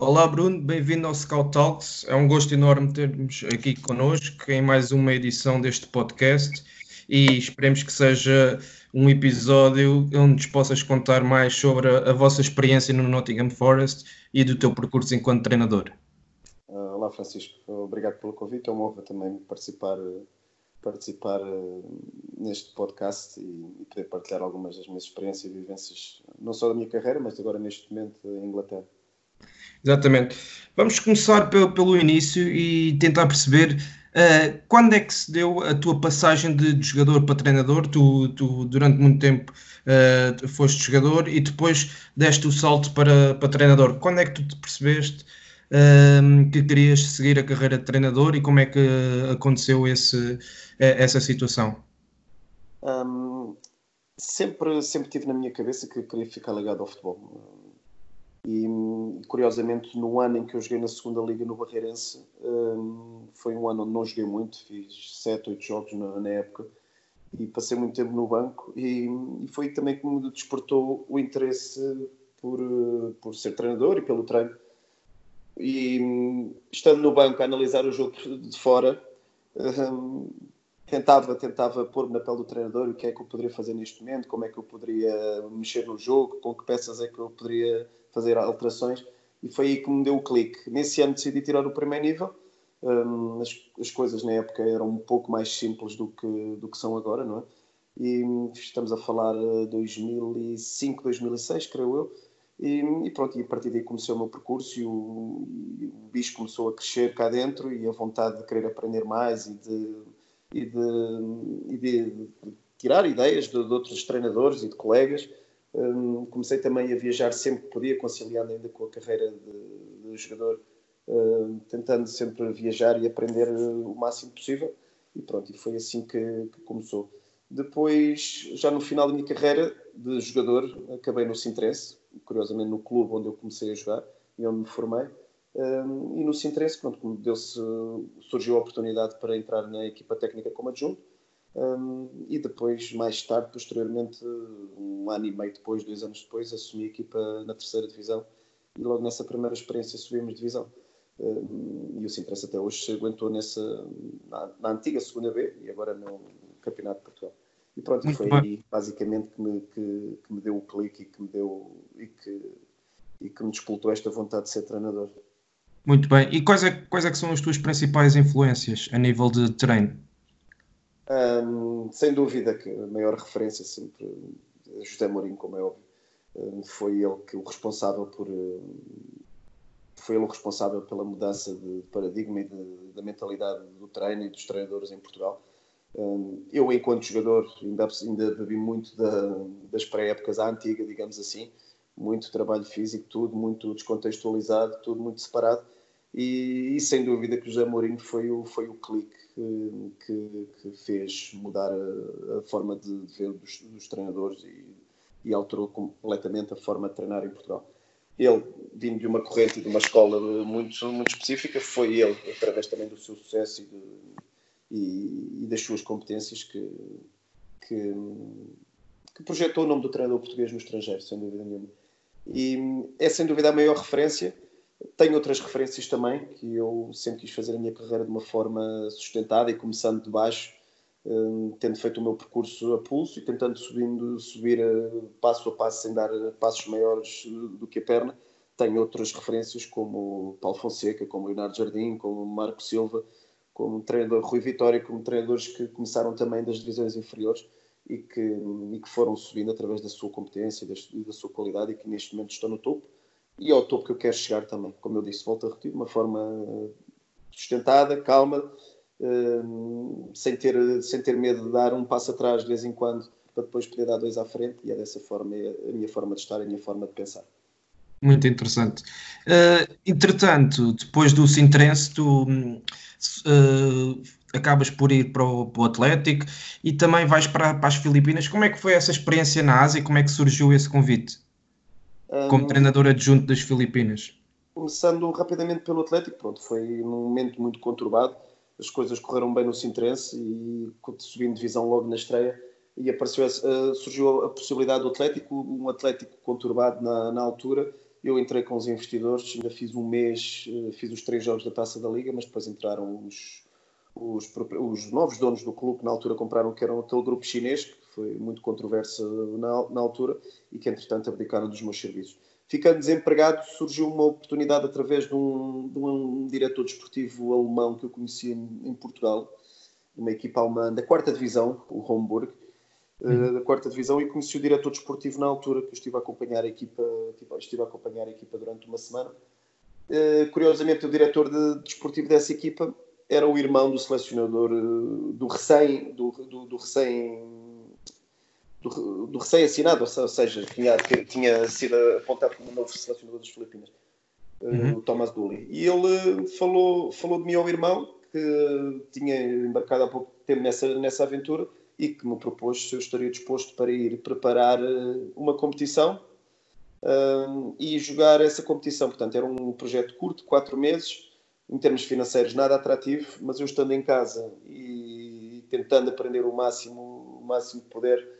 Olá Bruno, bem-vindo ao Scout Talks. É um gosto enorme termos aqui connosco em mais uma edição deste podcast e esperemos que seja um episódio onde nos possas contar mais sobre a, a vossa experiência no Nottingham Forest e do teu percurso enquanto treinador. Uh, olá Francisco, obrigado pelo convite, é uma honra também participar, participar uh, neste podcast e, e, poder partilhar algumas das minhas experiências e vivências, não só da minha carreira, mas agora neste momento em Inglaterra. Exatamente. Vamos começar pelo, pelo início e tentar perceber uh, quando é que se deu a tua passagem de, de jogador para treinador. Tu, tu durante muito tempo uh, foste jogador e depois deste o salto para, para treinador. Quando é que tu te percebeste uh, que querias seguir a carreira de treinador e como é que aconteceu esse, essa situação? Um, sempre, sempre tive na minha cabeça que queria ficar ligado ao futebol e curiosamente, no ano em que eu joguei na segunda Liga no Barreirense, um, foi um ano onde não joguei muito, fiz 7, 8 jogos na, na época e passei muito tempo no banco. E, e, foi também que me despertou o interesse por, por ser treinador e pelo treino. E estando no banco a analisar o jogo de fora, um, tentava, tentava pôr-me na pele do treinador o que é que eu poderia fazer neste momento, como é que eu poderia mexer no jogo, com que peças é que eu poderia fazer alterações e foi aí que me deu o clique. Nesse ano decidi tirar o primeiro nível. Um, as, as, coisas na época eram um pouco mais simples do que, do que são agora, não é? E estamos a falar de 2005, 2006, creio eu. E, e, pronto, e a partir daí comecei o meu percurso e o, e o bicho começou a crescer cá dentro e a vontade de querer aprender mais e de, e de, de, de tirar ideias de, de, outros treinadores e de colegas um, comecei também a viajar sempre que podia, conciliando ainda com a carreira de, de jogador, uh, tentando sempre viajar e aprender o máximo possível. E pronto, e foi assim que, que, começou. Depois, já no final da minha carreira de jogador, acabei no Sintrense, curiosamente no clube onde eu comecei a jogar e onde me formei. Um, e no Sintrense, pronto, deu-se, surgiu a oportunidade para entrar na equipa técnica como adjunto um, e depois, mais tarde, posteriormente, um ano e meio depois, dois anos depois, assumi a equipa na terceira divisão e logo nessa primeira experiência subimos divisão. Um, e o Sintress até hoje se aguentou nessa, na, na, antiga segunda B e agora no Campeonato de Portugal. E pronto, Muito foi aí basicamente que me, que, que, me deu o clique e que me deu e que, e que me despoltou esta vontade de ser treinador. Muito bem. E quais é, quais é que são as tuas principais influências a nível de treino? Um, sem dúvida que a maior referência sempre é José Mourinho, como é óbvio. Foi ele que o responsável por foi ele o responsável pela mudança de paradigma e da mentalidade do treino e dos treinadores em Portugal. Eu, enquanto jogador, ainda, ainda bebi muito da, das pré-épocas à antiga, digamos assim, muito trabalho físico, tudo muito descontextualizado, tudo muito separado. E, e sem dúvida que o José Mourinho foi o, foi o clique que, que, fez mudar a, a forma de, ver dos, dos treinadores e, e, alterou completamente a forma de treinar em Portugal. Ele, vindo de uma corrente de uma escola muito, muito específica, foi ele, através também do seu sucesso e, de, e, das suas competências, que, que, que, projetou o nome do treinador português no estrangeiro, sem dúvida nenhuma. E é sem dúvida a maior referência tenho outras referências também, que eu sempre quis fazer a minha carreira de uma forma sustentada e começando de baixo, um, tendo feito o meu percurso a pulso e tentando subindo, subir a, passo a passo sem dar passos maiores do que a perna. Tenho outras referências como Paulo Fonseca, como Leonardo Jardim, como Marco Silva, como treinador Rui Vitória, como treinadores que começaram também das divisões inferiores e que, e que foram subindo através da sua competência e da, sua qualidade e que neste momento estão no topo e ao topo que eu quero chegar também. Como eu disse, volto a repetir, de uma forma sustentada, calma, sem, ter, sem ter medo de dar um passo atrás de vez em quando para depois poder dar dois à frente e é dessa forma é a minha forma de estar, a minha forma de pensar. Muito interessante. Uh, entretanto, depois do Sintrense, tu uh, acabas por ir para o, para o, Atlético e também vais para, para, as Filipinas. Como é que foi essa experiência na Ásia? Como é que surgiu esse convite um, como treinador adjunto das Filipinas? Começando rapidamente pelo Atlético, pronto, foi num momento muito conturbado. As coisas correram bem no Sintrense e subindo divisão logo na estreia e apareceu, uh, surgiu a possibilidade do Atlético, um Atlético conturbado na, na altura. Eu entrei com os investidores, ainda fiz um mês, uh, fiz os três jogos da Taça da Liga, mas depois entraram os, os, os, novos donos do clube que na altura compraram, que eram aquele grupo chinês, foi muito controverso na, na altura, e que entretanto abdicaram dos meus serviços. Ficando desempregado, surgiu uma oportunidade através de um, de um diretor desportivo alemão que eu conheci em, Portugal, uma equipa alemã da quarta divisão, o Homburg, uhum. da quarta divisão e conheci o diretor desportivo na altura que eu estive a acompanhar a equipa tipo, estive a acompanhar a equipa durante uma semana uh, curiosamente o diretor de, desportivo dessa equipa era o irmão do selecionador uh, do recém do, do, do recém do, do recém-assinado, ou seja, tinha, tinha sido apontado como novo selecionador das Filipinas, uhum. o Thomas Dooley. E ele falou, falou de mim ao irmão, que tinha embarcado há pouco tempo nessa, nessa aventura, e que me propôs se eu estaria disposto para ir preparar eh, uma competição um, e jogar essa competição. Portanto, era um projeto curto, quatro meses, em termos financeiros nada atrativo, mas eu estando em casa e tentando aprender o máximo, o máximo que puder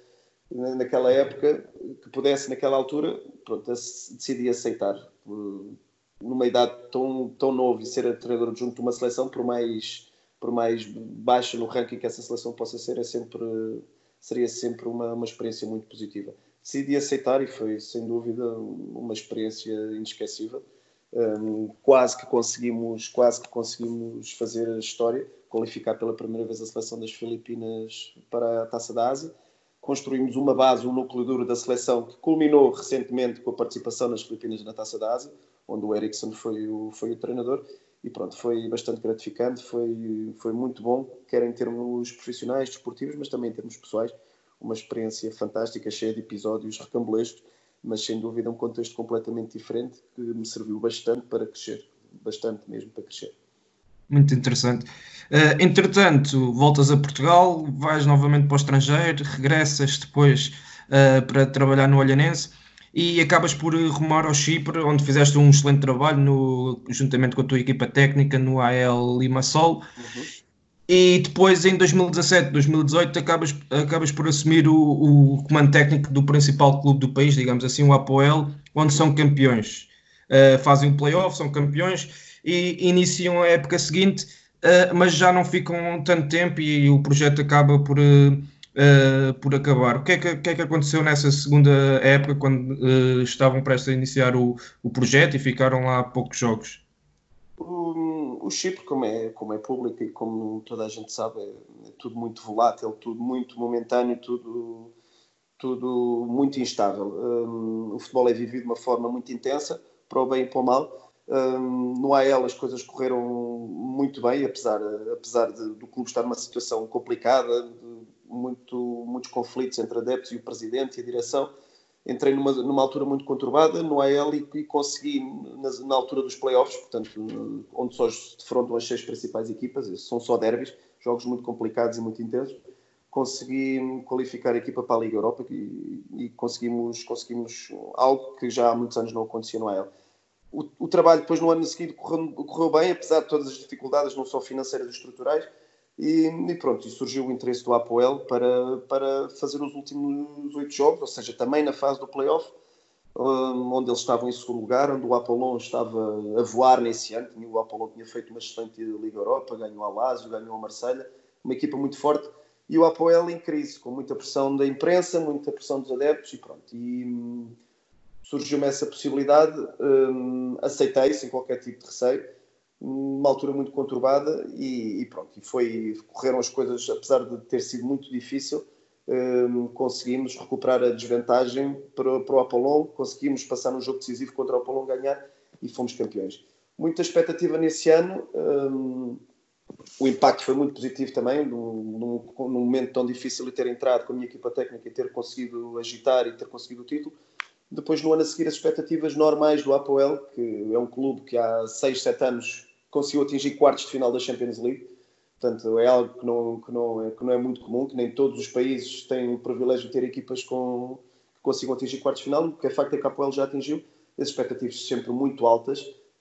naquela época, que pudesse naquela altura, pronto, decidi aceitar. Numa idade tão, tão nova e ser treinador junto de uma seleção, por mais por mais baixa no ranking que essa seleção possa ser, é sempre, seria sempre uma, uma experiência muito positiva. Decidi aceitar e foi, sem dúvida, uma experiência inesquecível. Um, quase que conseguimos quase que conseguimos fazer a história qualificar pela primeira vez a seleção das Filipinas para a Taça da Ásia construímos uma base, um núcleo duro da seleção que culminou recentemente com a participação nas Filipinas na Taça da Ásia, onde o Ericsson foi o, foi o treinador e pronto, foi bastante gratificante, foi, foi muito bom, quer em termos profissionais, desportivos, mas também em termos pessoais, uma experiência fantástica, cheia de episódios recambulescos, mas sem dúvida um contexto completamente diferente que me serviu bastante para crescer, bastante mesmo para crescer. Muito interessante. Uh, entretanto, voltas a Portugal, vais novamente para o estrangeiro, regressas depois uh, para trabalhar no Olhanense e acabas por rumar ao Chipre, onde fizeste um excelente trabalho no, juntamente com a tua equipa técnica no AL Limassol. Uhum. E depois, em 2017, 2018, acabas, acabas por assumir o, o comando técnico do principal clube do país, digamos assim, o Apoel, onde são campeões. Uh, fazem o playoff, são campeões e iniciam a época seguinte, uh, mas já não ficam tanto tempo e o projeto acaba por. Uh, por acabar. O que, é que, que, é que, aconteceu nessa segunda época, quando estavam prestes a iniciar o, o projeto e ficaram lá poucos jogos? O, o Chipre, como é, como é público e como toda a gente sabe, é, é tudo muito volátil, tudo muito momentâneo, tudo, tudo muito instável. Um, o futebol é vivido de uma forma muito intensa, para o bem e para o mal. No AL as coisas correram muito bem, apesar, apesar de, do clube estar numa situação complicada, muito, muitos conflitos entre adeptos e o presidente e a direção. Entrei numa, numa altura muito conturbada no AL e, e consegui, na, na, altura dos playoffs, portanto, onde só se defrontam as seis principais equipas, são só derbys, jogos muito complicados e muito intensos, consegui qualificar a equipa para a Liga Europa e, e conseguimos, conseguimos algo que já há muitos anos não acontecia no AL. O, o, trabalho depois no ano seguinte correu, correu, bem, apesar de todas as dificuldades, não só financeiras e estruturais, e, e, pronto, e surgiu o interesse do Apoel para, para fazer os últimos oito jogos, ou seja, também na fase do playoff, onde eles estavam em segundo lugar, onde o Apollon estava a voar nesse ano. O Apollon tinha feito uma excelente Liga Europa, ganhou a Lazio, ganhou a Marselha, uma equipa muito forte. E o Apoel em crise, com muita pressão da imprensa, muita pressão dos adeptos e pronto. E surgiu-me essa possibilidade, hum, aceitei sem qualquer tipo de receio uma altura muito conturbada e, e pronto, e foi, correram as coisas, apesar de ter sido muito difícil, um, conseguimos recuperar a desvantagem para, para o Apollon, conseguimos passar um jogo decisivo contra o Apollon, ganhar e fomos campeões. Muita expectativa nesse ano, um, o impacto foi muito positivo também, num, num, num, momento tão difícil de ter entrado com a minha equipa técnica e ter conseguido agitar e ter conseguido o título. Depois, no ano a seguir, as expectativas normais do Apoel, que é um clube que há 6, 7 anos conseguiu atingir quartos de final da Champions League. Portanto, é algo que não, que não, é, que não é muito comum, que nem todos os países têm o privilégio de ter equipas com, que consigam atingir quartos de final. O que é facto é que a Apoel já atingiu. As expectativas sempre muito altas,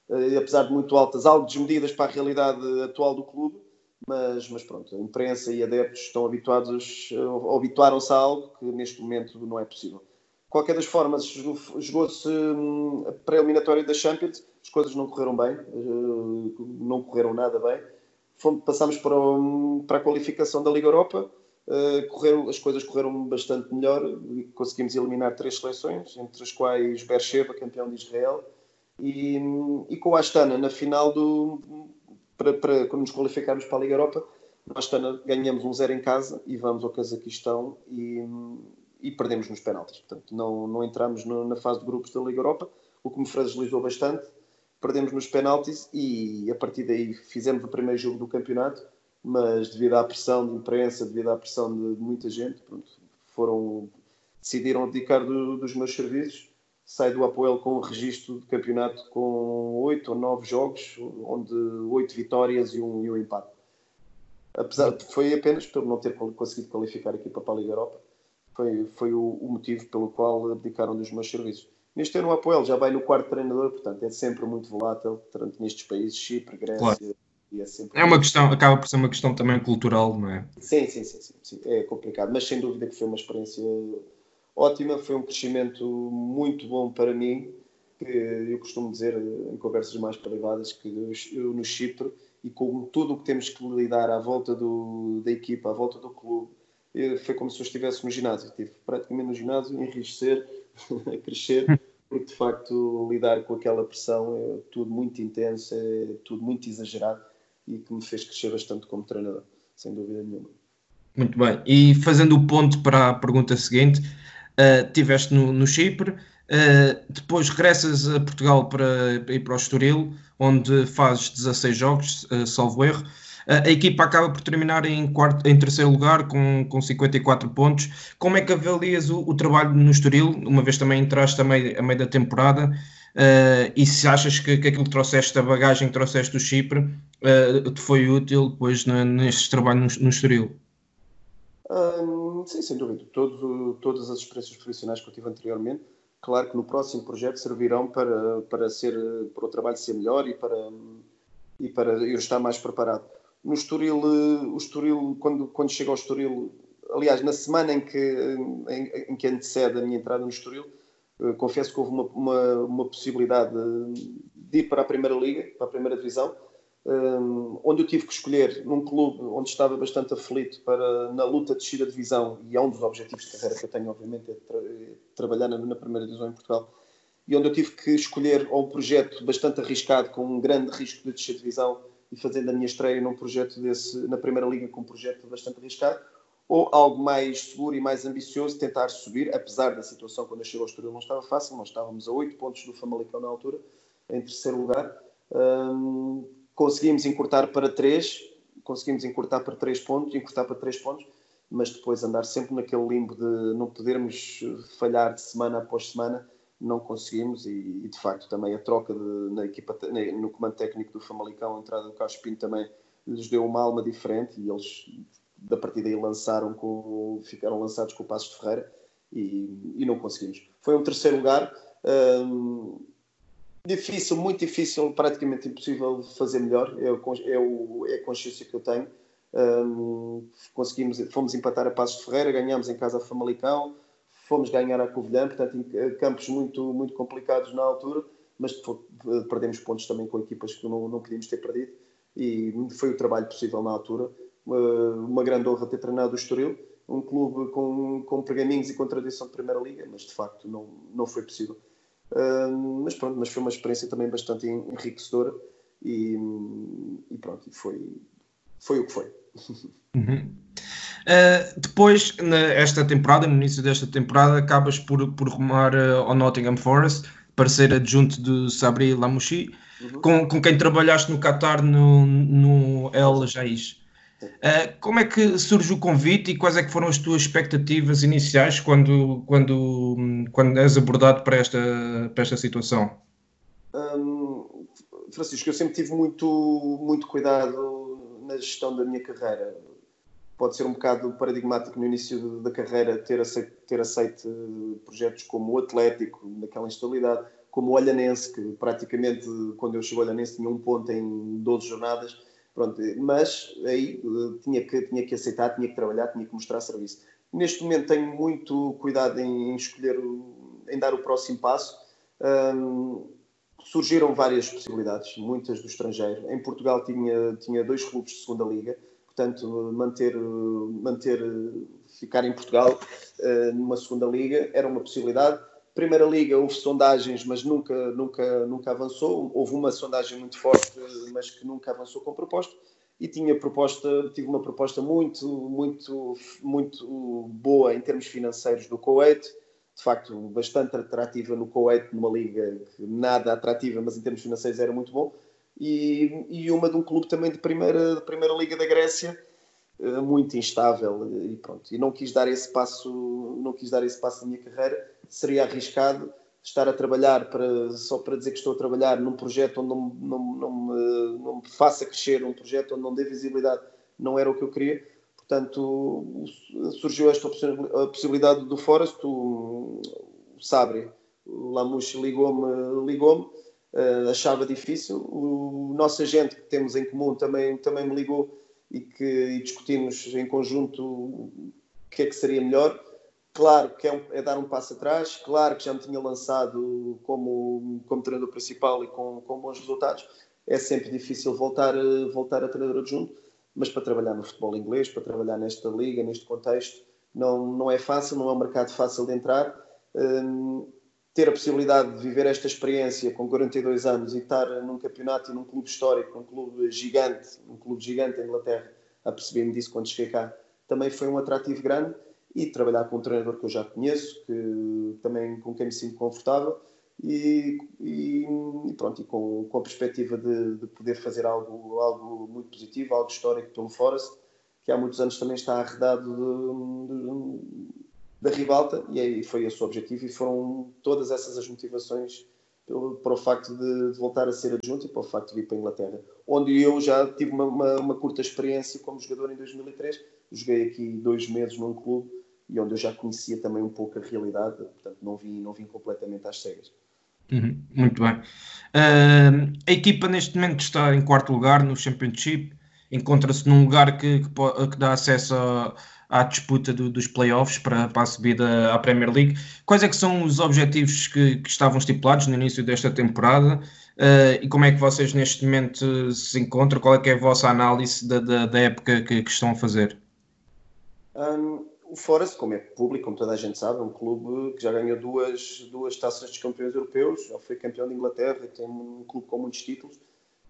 eh, apesar de muito altas, algo desmedidas para a realidade atual do clube. Mas, mas pronto, a imprensa e adeptos estão habituados, habituaram-se a algo que neste momento não é possível qualquer das formas, jogou-se hum, a pré-eliminatória da Champions, as coisas não correram bem, eh, não correram nada bem. Passámos para, para a qualificação da Liga Europa, eh, correram, as coisas correram bastante melhor e conseguimos eliminar três seleções, entre as quais Beersheba, campeão de Israel, e, e com a Astana na final do. Para, para, quando nos qualificarmos para a Liga Europa, Astana ganhamos um zero em casa e vamos ao Cazaquistão e, e perdemos nos penaltis. Portanto, não, não entramos no, na fase de grupos da Liga Europa, o que me fragilizou bastante. Perdemos nos penaltis e a partir daí fizemos o primeiro jogo do campeonato, mas devido à pressão de imprensa, devido à pressão de, de muita gente, pronto, foram, decidiram abdicar do, dos meus serviços. Saio do Apoel com um registro de campeonato com oito ou nove jogos, onde oito vitórias e um, e um empate. Apesar, foi apenas por não ter conseguido qualificar a equipa para a Liga Europa foi, foi o, o, motivo pelo qual abdicaram dos meus serviços. Neste ano o Apoel já vai no quarto treinador, portanto é sempre muito volátil, tanto nestes países, Chipre, Grécia. Claro. É, sempre... é uma questão, acaba por ser uma questão também cultural, não é? Sim, sim, sim, sim, sim, é complicado, mas sem dúvida que foi uma experiência ótima, foi um crescimento muito bom para mim, que eu costumo dizer em conversas mais privadas que eu no Chipre e com tudo o que temos que lidar à volta do, da equipa, à volta do clube, foi como se eu estivesse no ginásio. Estive praticamente no ginásio, enriquecer, a crescer, porque de facto lidar com aquela pressão é tudo muito intenso, é tudo muito exagerado e que me fez crescer bastante como treinador, sem dúvida nenhuma. Muito bem. E fazendo o ponto para a pergunta seguinte, uh, tiveste no, no Chipre, uh, depois regressas a Portugal para ir para o Estoril, onde fazes 16 jogos, uh, salvo erro a equipa acaba por terminar em, quarto, em terceiro lugar com, com 54 pontos. Como é que avalias o, o trabalho no Estoril, uma vez também entraste a meio, a meio da temporada, uh, e se achas que, que aquilo que trouxeste, a bagagem que trouxeste do Chipre, uh, te foi útil depois neste trabalho no, no Estoril? Um, sim, sem dúvida. Todo, todas as experiências profissionais que eu tive anteriormente, claro que no próximo projeto servirão para, para, ser, para o trabalho ser melhor e para, e para eu estar mais preparado no Estoril, eh, o Estoril quando, quando chega ao Estoril, aliás, na semana em que, em, em que antecede a minha entrada no Estoril, uh, confesso que houve uma, uma, uma, possibilidade de ir para a Primeira Liga, para a Primeira Divisão, eh, onde eu tive que escolher num clube onde estava bastante aflito para, na luta de descida de divisão, e é um dos objetivos de carreira que eu tenho, obviamente, é tra trabalhar na, na Primeira Divisão em Portugal, e onde eu tive que escolher um projeto bastante arriscado, com um grande risco de descer de divisão, e fazendo a minha estreia num projeto desse, na Primeira Liga com um projeto bastante arriscado, ou algo mais seguro e mais ambicioso, tentar subir, apesar da situação quando eu cheguei ao Estoril não estava fácil, nós estávamos a 8 pontos do Famalicão na altura, em terceiro lugar, um, conseguimos encurtar para 3, conseguimos encurtar para 3 pontos, encurtar para 3 pontos, mas depois andar sempre naquele limbo de não podermos falhar de semana após semana, não conseguimos e, e, de facto também a troca de, na equipa no comando técnico do Famalicão, a entrada do Carlos Pinto também lhes deu uma alma diferente e eles da partida aí lançaram com, ficaram lançados com o Passos de Ferreira e, e não conseguimos. Foi um terceiro lugar hum, difícil, muito difícil, praticamente impossível fazer melhor, é, é, o, é a consciência que eu tenho. Hum, conseguimos, fomos empatar a Passos de Ferreira, ganhámos em casa a Famalicão, fomos ganhar a Covilhã, portanto, em eh, campos muito, muito complicados na altura, mas eh, perdemos pontos também com equipas que não, não podíamos ter perdido e foi o trabalho possível na altura. Uma grande honra ter treinado o Estoril, um clube com, com pergaminhos e com tradição de Primeira Liga, mas de facto não, não foi possível. Mas pronto, mas foi uma experiência também bastante enriquecedora e, e pronto, foi, foi o que foi. Uhum. Uh, depois, nesta temporada, no início desta temporada, acabas por, por rumar uh, ao Nottingham Forest, para ser adjunto de Sabri Lamouchi, uhum. com, com quem trabalhaste no Qatar no, no El Jais. Uh, como é que surge o convite e quais é que foram as tuas expectativas iniciais quando, quando, quando és abordado para esta, para esta situação? Um, Francisco, eu sempre tive muito, muito cuidado na gestão da minha carreira. Pode ser um bocado paradigmático no início da carreira ter aceito, ter aceito projetos como o Atlético, naquela instabilidade, como o Olhanense, que praticamente, quando eu chego ao Olhanense, tinha um ponto em 12 jornadas Pronto, mas aí uh, tinha, que, tinha que aceitar, tinha que trabalhar, tinha que mostrar serviço. Neste momento tenho muito cuidado em, escolher, em dar o próximo passo. Surgiram várias possibilidades, muitas do estrangeiro. Em Portugal tinha, tinha dois clubes de segunda liga, portanto, manter, manter ficar em Portugal uh, numa segunda liga era uma possibilidade. Primeira Liga houve sondagens, mas nunca, nunca, nunca avançou. Houve uma sondagem muito forte, mas que nunca avançou com proposta. E tinha proposta, tive uma proposta muito, muito, muito boa em termos financeiros do Kuwait. De facto, bastante atrativa no Kuwait, numa liga nada atrativa, mas em termos financeiros era muito bom. E, e uma de um clube também de primeira, de primeira liga da Grécia, eh, muito instável e pronto. E não quis dar esse passo, não quis dar esse passo na minha carreira. Seria arriscado estar a trabalhar para, só para dizer que estou a trabalhar num projeto onde não, não, não, me, não me faça crescer, um projeto onde não dê visibilidade, não era o que eu queria. Portanto, surgiu esta a possibilidade do Forest, o, o Sabre, o Lamouche ligou-me, ligou-me, uh, achava difícil. O nosso agente que temos em comum também, também me ligou e que e discutimos em conjunto o que é que seria melhor. Claro que é, um, é, dar um passo atrás, claro que já me tinha lançado como, como treinador principal e com, com bons resultados. É sempre difícil voltar, voltar a treinador adjunto, mas para trabalhar no futebol inglês, para trabalhar nesta liga, neste contexto, não, não é fácil, não é um mercado fácil de entrar. Hum, ter a possibilidade de viver esta experiência com 42 anos e estar num campeonato e num clube histórico, num clube gigante, um clube gigante em Inglaterra, a perceber-me disso quando cheguei cá, também foi um atrativo grande. E trabalhar com um treinador que eu já conheço, que também com quem me sinto confortável e, e, e pronto, e com, com a perspectiva de, de, poder fazer algo, algo muito positivo, algo histórico pelo Forest, que há muitos anos também está arredado de, de, da ribalta e aí foi esse o objetivo e foram todas essas as motivações para o facto de, de, voltar a ser adjunto e para o facto de vir para a Inglaterra, onde eu já tive uma, uma, uma, curta experiência como jogador em 2003. Joguei aqui dois meses num clube e onde eu já conhecia também um pouco a realidade, portanto não vim, não vim completamente às cegas. Uhum, muito bem. Uh, a equipa neste momento está em quarto lugar no Championship, encontra-se num lugar que, que, que dá acesso a à disputa do, dos playoffs para, para a subida à Premier League. Quais é que são os objetivos que, que estavam estipulados no início desta temporada uh, e como é que vocês neste momento se encontram? Qual é que é a vossa análise da, da, da época que, que, estão a fazer? Um, o Forest, como é público, como toda a gente sabe, é um clube que já ganhou duas, duas taças de campeões europeus, já foi campeão de Inglaterra, tem um clube com muitos títulos.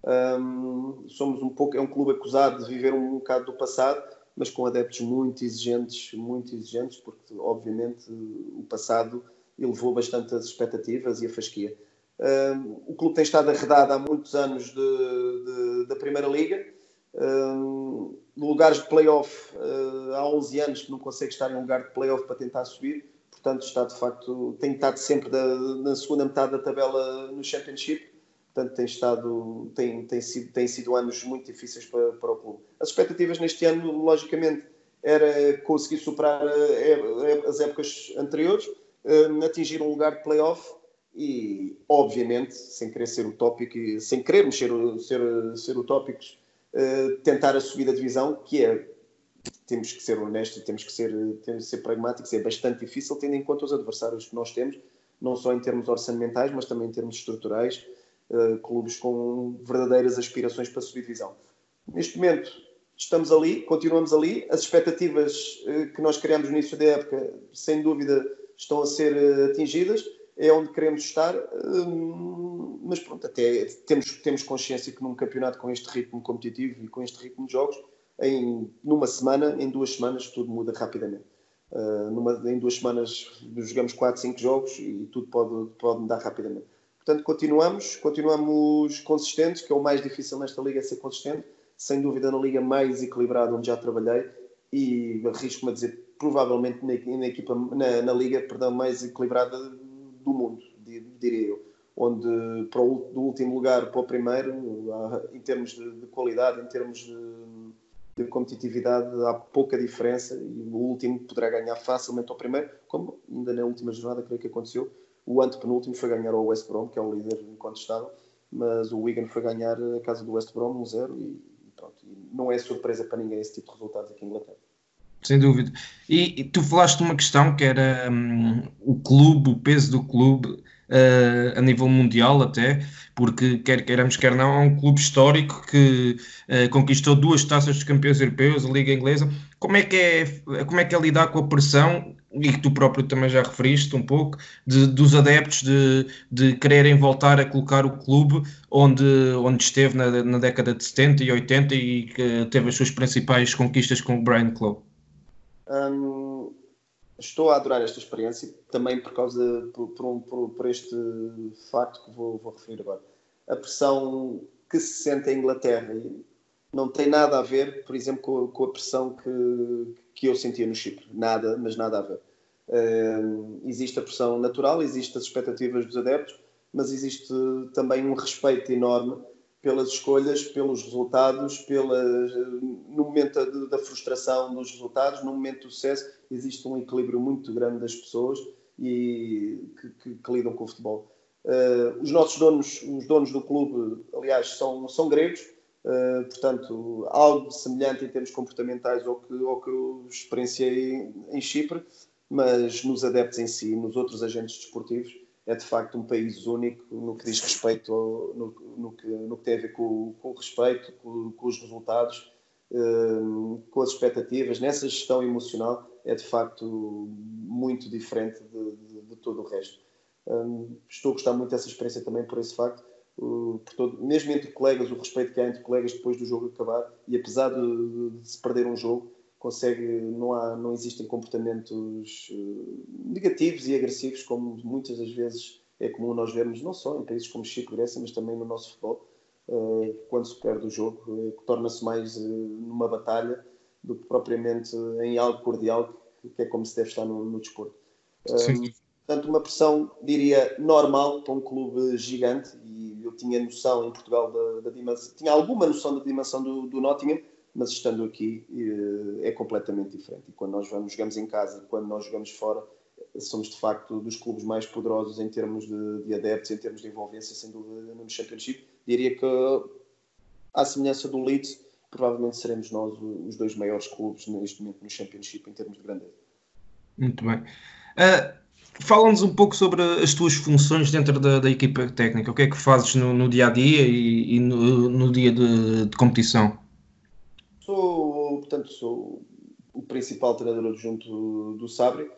Um, somos um pouco, é um clube acusado de viver um bocado do passado, mas com adeptos muito exigentes, muito exigentes, porque obviamente o passado elevou bastante as expectativas e a fasquia. Um, o clube tem estado arredado há muitos anos de, de, da Primeira Liga, um, lugares de playoff uh, há 11 anos que não consegue estar em um lugar de playoff para tentar subir, portanto está de facto, tem estado sempre da, na segunda metade da tabela no Championship Portanto, tem, estado, tem, tem, sido, tem sido anos muito difíceis para, para o clube. As expectativas neste ano, logicamente, era conseguir superar eh, as épocas anteriores, eh, atingir um lugar de playoff e, obviamente, sem querer ser utópico sem querermos ser, ser, ser utópicos, eh, tentar a subida da divisão, que é, temos que ser honestos, temos que ser, temos que ser pragmáticos, é bastante difícil, tendo em conta os adversários que nós temos, não só em termos orçamentais, mas também em termos estruturais uh, clubes com verdadeiras aspirações para subir divisão. Neste momento estamos ali, continuamos ali, as expectativas uh, que nós criamos no início da época, sem dúvida, estão a ser uh, atingidas. é onde queremos estar, hum, mas pronto, até temos, temos consciência que num campeonato com este ritmo competitivo e com este ritmo de jogos, em, numa semana, em duas semanas, tudo muda rapidamente. Uh, numa, em duas semanas jogamos 4, 5 jogos e tudo pode, pode mudar rapidamente. Portanto, continuamos, continuamos consistentes, que é o mais difícil nesta liga, é ser consistente. Sem dúvida, na liga mais equilibrada onde já trabalhei, e arrisco-me a dizer, provavelmente na, na equipa, na, na, liga perdão, mais equilibrada do mundo, diria eu. Onde para o, do último lugar para o primeiro, em termos de, de qualidade, em termos de, de, competitividade, há pouca diferença e o último poderá ganhar facilmente ao primeiro, como ainda na última jornada creio que aconteceu. O antepenúltimo foi ganhar ao West Brom, que é o líder incontestável, mas o Wigan foi ganhar a casa do West Brom 1-0 e, pronto. E não é surpresa para ninguém esse tipo de resultados aqui em Inglaterra. Sem dúvida. E, e tu falaste de uma questão que era um, o clube, o peso do clube uh, a nível mundial até, porque quer queiramos quer não, é um clube histórico que uh, conquistou duas taças de campeões europeus, a Liga Inglesa. Como é que é, como é, que é lidar com a pressão e que tu próprio também já referiste um pouco, de, dos adeptos de, de quererem voltar a colocar o clube onde, onde esteve na, na década de 70 e 80 e que teve as suas principais conquistas com o Brian Clough? Hum, estou a adorar esta experiência, também por causa por, por, por, por este facto que vou, vou, referir agora. A pressão que se sente em Inglaterra não tem nada a ver, por exemplo, com, com a pressão que, que eu sentia no Chipre. Nada, mas nada a ver. Hum, existe a pressão natural, existem as expectativas dos adeptos, mas existe também um respeito enorme pelas escolhas, pelos resultados, no momento da, frustração dos resultados, no momento do sucesso, existe um equilíbrio muito grande das pessoas e que, que, que lidam com o futebol. Uh, os nossos donos, os donos do clube, aliás, são, são gregos, uh, portanto, algo semelhante em termos comportamentais ao que, ao que eu experienciei em, Chipre, mas nos adeptos em si, nos outros agentes desportivos, é de facto um país único no que diz respeito ao, no, no, que, no que tem a ver com, com o respeito, com, com os resultados, um, com as expectativas. Nessa gestão emocional é de facto muito diferente de, de, de todo o resto. Um, estou a gostar muito dessa experiência também por esse facto. Uh, mesmo entre colegas, o respeito que há entre colegas depois do jogo acabar, e apesar de, de se perder um jogo, consegue, não, há, não existem comportamentos uh, negativos e agressivos, como muitas das vezes é comum nós vermos, não só em países como e Grécia, mas também no nosso futebol, uh, quando se perde o jogo, torna-se mais numa batalha do que propriamente em algo cordial, que, que é como se deve estar no, no desporto. Sim. Portanto, uma pressão, diria, normal para um clube gigante, tinha noção em Portugal da, da dimensão, tinha alguma noção da dimensão do, do Nottingham, mas estando aqui eh, é completamente diferente. E quando nós vamos, jogamos em casa, quando nós jogamos fora, somos de facto dos clubes mais poderosos em termos de, de adeptos, em termos de envolvência, sem dúvida, no Championship. Diria que, à semelhança do Leeds, provavelmente seremos nós os dois maiores clubes neste momento no Championship em termos de grandeza. Muito bem. Uh, Fala-nos um pouco sobre as tuas funções dentro da, da, equipa técnica. O que é que fazes no, no dia a dia e, e no, no, dia de, de competição? Sou, portanto, sou o principal treinador adjunto do, Sabre.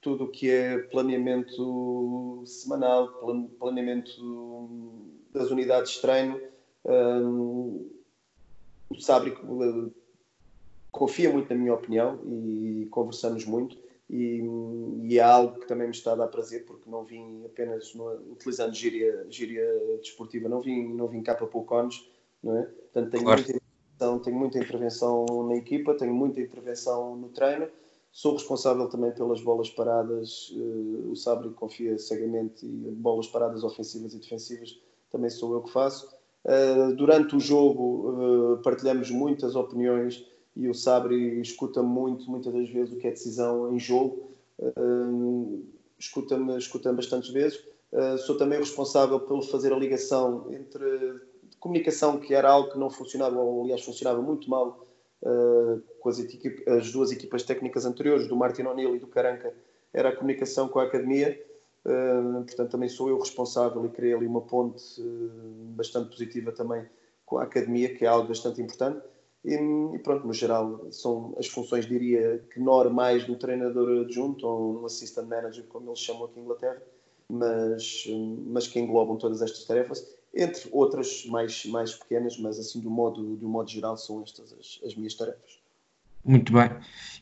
Tudo o que é planeamento semanal, planeamento das unidades de treino. Um, o Sabre uh, confia muito na minha opinião e conversamos muito. E, e, é algo que também me está a dar prazer porque não vim apenas no, utilizando gíria, gíria desportiva, não vim, não vim cá para poucones, não é? Portanto, tenho claro. muita então, tenho muita intervenção na equipa, tenho muita intervenção no treino. Sou responsável também pelas bolas paradas. Uh, o Sabre confia cegamente e bolas paradas ofensivas e defensivas também sou eu que faço. Uh, durante o jogo uh, partilhamos muitas opiniões e o Sabre escuta muito, muitas das vezes, o que é decisão em jogo. escuta-me escuta bastantes vezes. sou também responsável pelo fazer a ligação entre comunicação que era algo que não funcionava, ou aliás funcionava muito mal uh, com as, as, duas equipas técnicas anteriores, do Martin O'Neill e do Caranca, era a comunicação com a academia. Uh, portanto, também sou eu responsável e criei ali uma ponte uh, bastante positiva também com a academia, que é algo bastante importante. E, pronto, no geral, são as funções, diria que normais do treinador adjunto ou um assistant manager, como eles chamam aqui em Inglaterra. mas, mas que englobam todas estas tarefas, entre outras mais, mais pequenas, mas assim, do modo, do modo geral, são estas as, as minhas tarefas. Muito bem.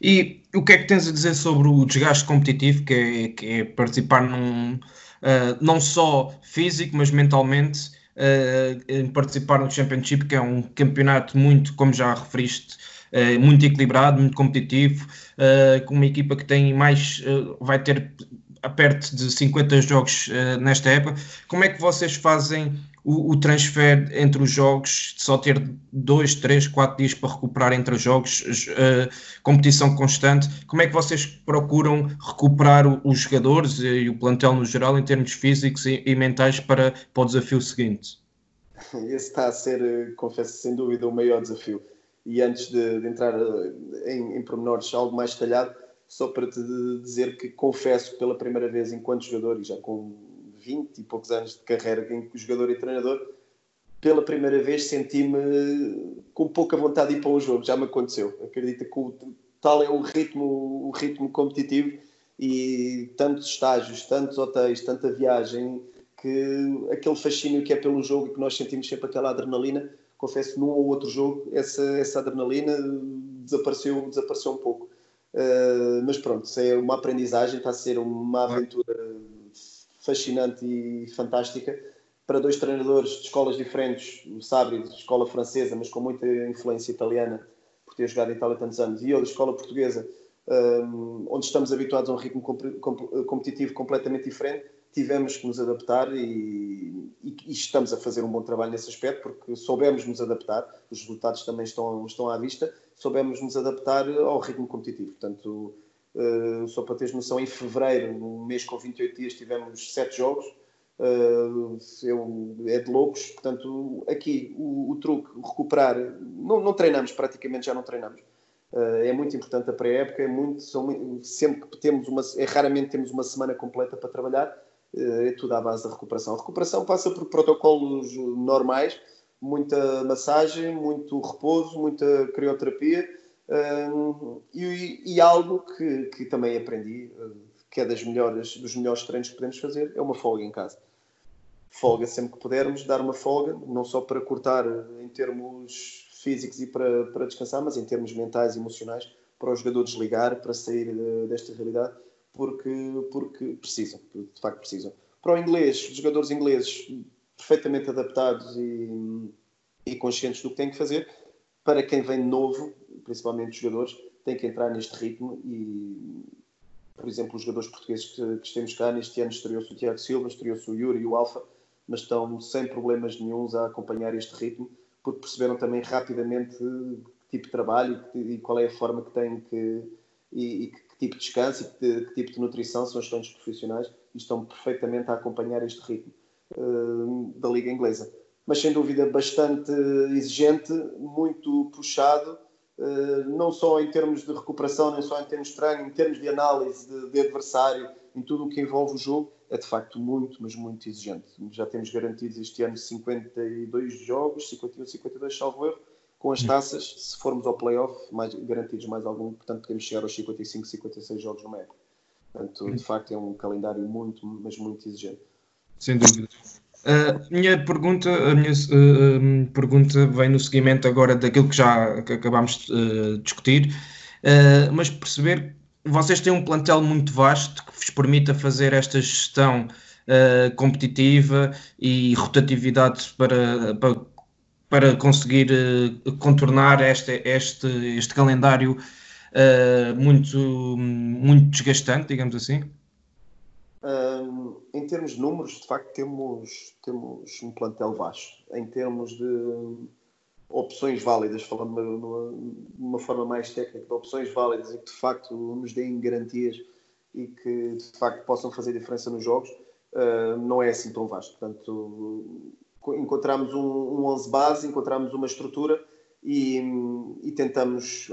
E o que é que tens a dizer sobre o desgaste competitivo, que é, que é participar num, uh, não só físico, mas mentalmente, em participar no Championship, que é um campeonato muito, como já referiste, uh, muito equilibrado, muito competitivo, com uma equipa que tem mais, vai ter perto de 50 jogos nesta época. Como é que vocês fazem o, o, transfer entre os jogos, só ter dois, três, quatro dias para recuperar entre os jogos, uh, competição constante, como é que vocês procuram recuperar o, os jogadores e o plantel no geral em termos físicos e, e mentais para, para o desafio seguinte? Esse está a ser, eh, confesso, sem dúvida, o maior desafio. E antes de, de entrar eh, em, em pormenores algo mais detalhado, só para te dizer que confesso pela primeira vez enquanto jogador e já com 20 e poucos anos de carreira em jogador e treinador, pela primeira vez senti-me com pouca vontade de ir para um jogo. Já me aconteceu. Acredita que o, tal é o ritmo, o ritmo competitivo e tantos estágios, tantos hotéis, tanta viagem, que aquele fascínio que é pelo jogo e que nós sentimos sempre aquela adrenalina, confesso, num ou outro jogo, essa, essa adrenalina desapareceu, desapareceu um pouco. Uh, mas pronto, é uma aprendizagem, está a ser uma aventura fascinante e fantástica para dois treinadores de escolas diferentes, o Sabri de escola francesa, mas com muita influência italiana, por ter jogado em Itália tantos anos, e eu de escola portuguesa, um, onde estamos habituados a um ritmo competitivo completamente diferente, tivemos que nos adaptar e, e, e, estamos a fazer um bom trabalho nesse aspecto, porque soubemos nos adaptar, os resultados também estão, estão à vista, soubemos nos adaptar ao ritmo competitivo. Portanto, Uh, só para teres noção, em fevereiro, no mês com 28 dias, tivemos 7 jogos. Uh, eu, é de loucos. Portanto, aqui o, o truque, recuperar, não, não, treinamos, praticamente já não treinamos. Uh, é muito importante a pré-época, é muito, são, sempre que temos uma, é raramente temos uma semana completa para trabalhar, é tudo à base da recuperação. A recuperação passa por protocolos normais, muita massagem, muito repouso, muita crioterapia e, e, algo que, que também aprendi, uh, que é das melhores, dos melhores treinos que podemos fazer, é uma folga em casa. Folga sempre que pudermos, dar uma folga, não só para cortar em termos físicos e para, para descansar, mas em termos mentais e emocionais, para os jogadores ligar, para sair uh, desta realidade, porque, porque precisam, de facto precisam. Para o inglês, os jogadores ingleses perfeitamente adaptados e, e conscientes do que têm que fazer. Para quem vem novo, principalmente os jogadores, têm que entrar neste ritmo e, por exemplo, os jogadores portugueses que, que temos cá, neste ano estreou-se o Tiago Silva, estreou-se o Yuri e o Alfa, mas estão sem problemas nenhums a acompanhar este ritmo, porque perceberam também rapidamente que tipo de trabalho e, qual é a forma que têm que, e, e que, tipo de descanso e que, que, tipo de nutrição são os treinos profissionais e estão perfeitamente a acompanhar este ritmo uh, da Liga Inglesa. Mas sem dúvida bastante exigente, muito puxado não só em termos de recuperação, nem só em termos de treino, em termos de análise de, de, adversário, em tudo o que envolve o jogo, é de facto muito, mas muito exigente. Já temos garantidos este ano 52 jogos, 51, 52, salvo erro, com as taças, se formos ao playoff, mais, garantidos mais algum, portanto podemos chegar aos 55, 56 jogos no época. Portanto, de facto é um calendário muito, mas muito exigente. Sem dúvida. A minha pergunta, a minha uh, pergunta vem no seguimento agora daquilo que já que acabámos de uh, discutir, uh, mas perceber vocês têm um plantel muito vasto que vos permita fazer esta gestão competitiva e rotatividade para, para, para conseguir contornar este, este, este calendário muito, muito desgastante, digamos assim? Um, em termos de números, de facto, temos, temos um plantel vasto. Em termos de opções válidas, falando de uma, forma mais técnica, de opções válidas e que de facto nos deem garantias e que de facto possam fazer diferença nos jogos, uh, não é assim tão vasto. Portanto, encontramos um, um 11 base, encontramos uma estrutura e, e tentamos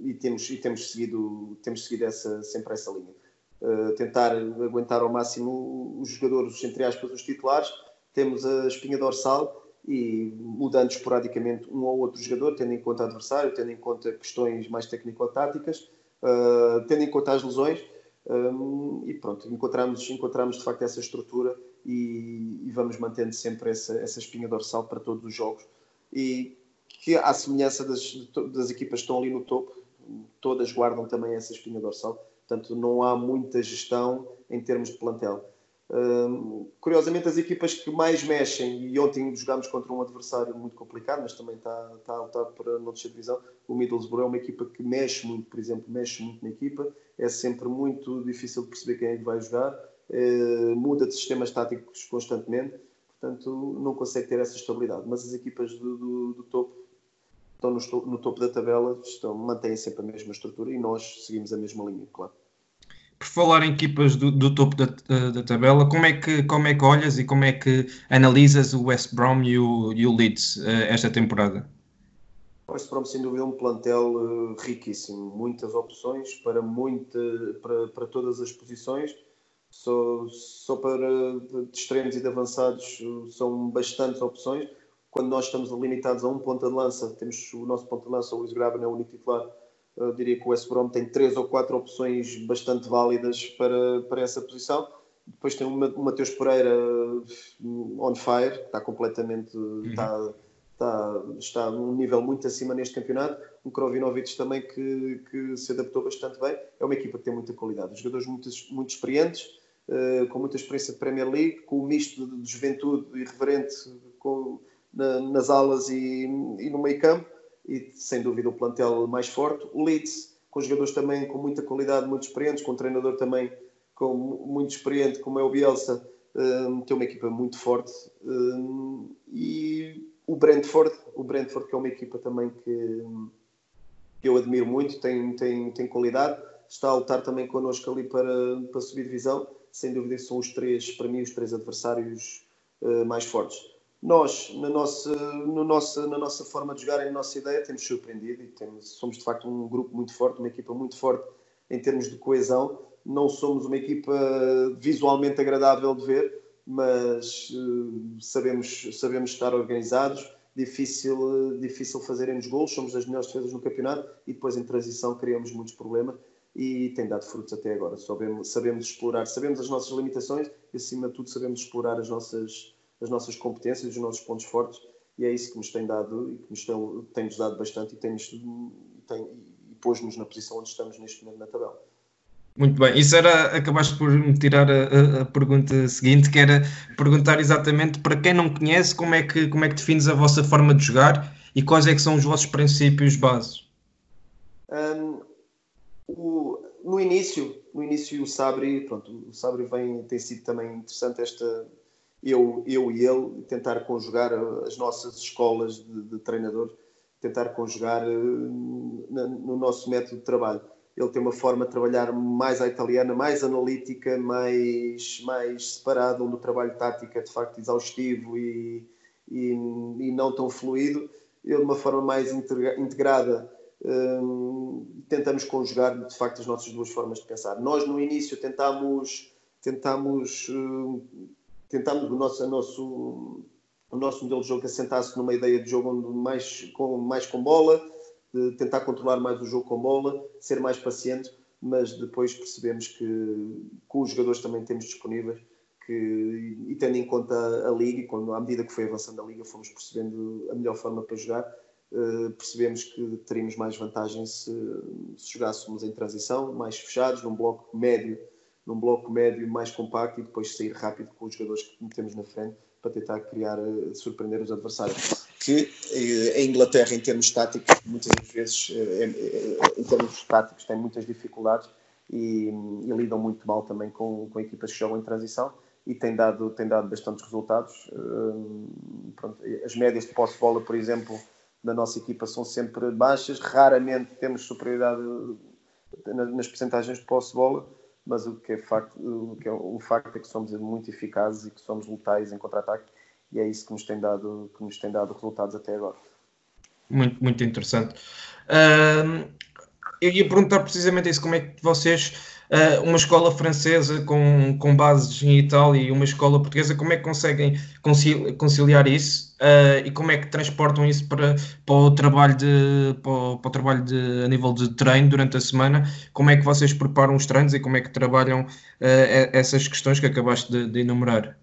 e temos, e temos seguido, temos seguido essa, sempre essa linha. Eh, tentar aguentar ao máximo os jogadores, entre aspas, os titulares. Temos a espinha dorsal e mudando esporadicamente um ou outro jogador, tendo em conta adversário, tendo em conta questões mais técnico-táticas, uh, tendo em conta as lesões. Um, e pronto, encontramos, encontramos de facto essa estrutura e, e, vamos mantendo sempre essa, essa espinha dorsal para todos os jogos. E que, à semelhança das, das equipas que estão ali no topo, todas guardam também essa espinha dorsal. Portanto, não há muita gestão em termos de plantel. Um, curiosamente, as equipas que mais mexem, e ontem jogámos contra um adversário muito complicado, mas também está, está a lutar para não descer divisão. O Middlesbrough é uma equipa que mexe muito, por exemplo, mexe muito na equipa. É sempre muito difícil perceber quem é que vai jogar, uh, muda de sistemas táticos constantemente, portanto, não consegue ter essa estabilidade. Mas as equipas do, do, do topo estão no, no, topo da tabela, estão, mantêm sempre a mesma estrutura e nós seguimos a mesma linha, claro por falar em equipas do, do topo da, da, tabela, como é, que, como é que olhas e como é que analisas o West Brom e o, e o Leeds uh, esta temporada? O West Brom, sem dúvida, é um plantel uh, riquíssimo, muitas opções para, muita, para, para todas as posições. Só, só para de extremos e de avançados são bastantes opções. Quando nós estamos limitados a um ponta de lança, temos o nosso ponta de lança, o Luís Graben, é o único titular eu diria que o West Brom tem três ou quatro opções bastante válidas para, para essa posição. Depois tem o Mateus Pereira hum, on fire, está completamente. Uhum. Está, está, está num nível muito acima neste campeonato. O Krovinovic também, que, que se adaptou bastante bem. É uma equipa que tem muita qualidade. Os jogadores muito, muito experientes, uh, com muita experiência de Premier League, com o misto de, de juventude irreverente com, na, nas alas e, e no meio campo e sem dúvida o plantel mais forte. O Leeds, com jogadores também com muita qualidade, muito experientes, com um treinador também com, muito experiente, como é o Bielsa, um, tem uma equipa muito forte. Um, e o Brentford, o Brentford que é uma equipa também que, que eu admiro muito, tem, tem, tem qualidade, está a lutar também connosco ali para, para subir divisão. Sem dúvida são os três, para mim, os três adversários uh, mais fortes nós, na nossa, no nossa, na nossa forma de jogar e na nossa ideia, temos surpreendido e temos, somos de facto um grupo muito forte, uma equipa muito forte em termos de coesão. Não somos uma equipa visualmente agradável de ver, mas uh, sabemos, sabemos estar organizados. Difícil, difícil fazerem-nos gols, somos as melhores defesas no campeonato e depois em transição criamos muitos problemas e tem dado frutos até agora. Sabemos, sabemos explorar, sabemos as nossas limitações e acima de tudo sabemos explorar as nossas as nossas competências, os nossos pontos fortes, e é isso que nos tem dado e que nos tem, tem-nos dado bastante e, tem, tem, e pôs-nos na posição onde estamos neste momento na tabela. Muito bem, isso era, acabaste por me tirar a, a, pergunta seguinte, que era perguntar exatamente para quem não conhece como é que, como é que defines a vossa forma de jogar e quais é que são os vossos princípios bases. Um, o, no início, no início o Sabri, pronto, o Sabri vem, tem sido também interessante esta, eu, eu e ele, tentar conjugar as nossas escolas de, de treinador, tentar conjugar uh, no nosso método de trabalho. Ele tem uma forma de trabalhar mais à italiana, mais analítica, mais, mais separada, onde o trabalho tático é de facto exaustivo e, e, e não tão fluido. Ele, de uma forma mais integrada, um, tentamos conjugar de facto as nossas duas formas de pensar. Nós, no início, tentámos, tentámos uh, tentámos o nosso, nosso, o nosso modelo de jogo assentasse numa ideia de jogo onde mais com, mais com bola, tentar controlar mais o jogo com bola, ser mais paciente, mas depois percebemos que com os jogadores também temos disponíveis que, e tendo em conta a, liga, e quando, à medida que foi avançando a liga, fomos percebendo a melhor forma para jogar, uh, percebemos que teríamos mais vantagem se, se jogássemos em transição, mais fechados, num bloco médio num bloco médio mais compacto e depois sair rápido com os jogadores que metemos na frente para tentar criar, eh, surpreender os adversários. Que eh, a Inglaterra, em termos táticos, muitas vezes, eh, em termos táticos, tem muitas dificuldades e, e lidam muito mal também com, com equipas que jogam em transição e tem dado, tem dado bastantes resultados. Pronto, as médias de posse-bola, por exemplo, da nossa equipa são sempre baixas, raramente temos superioridade nas percentagens de posse-bola mas o que é facto, o que é o facto é que somos muito eficazes e que somos letais em contra-ataque e é isso que nos tem dado que nos tem dado resultados até agora. Muito muito interessante. Uh, eu ia perguntar precisamente isso como é que vocês uh, uma escola francesa com, com bases em Itália e uma escola portuguesa, como é que conseguem conciliar isso uh, e como é que transportam isso para, para o trabalho, de, para o, para o trabalho de, a nível de treino durante a semana? Como é que vocês preparam os treinos e como é que trabalham uh, essas questões que acabaste de, de enumerar?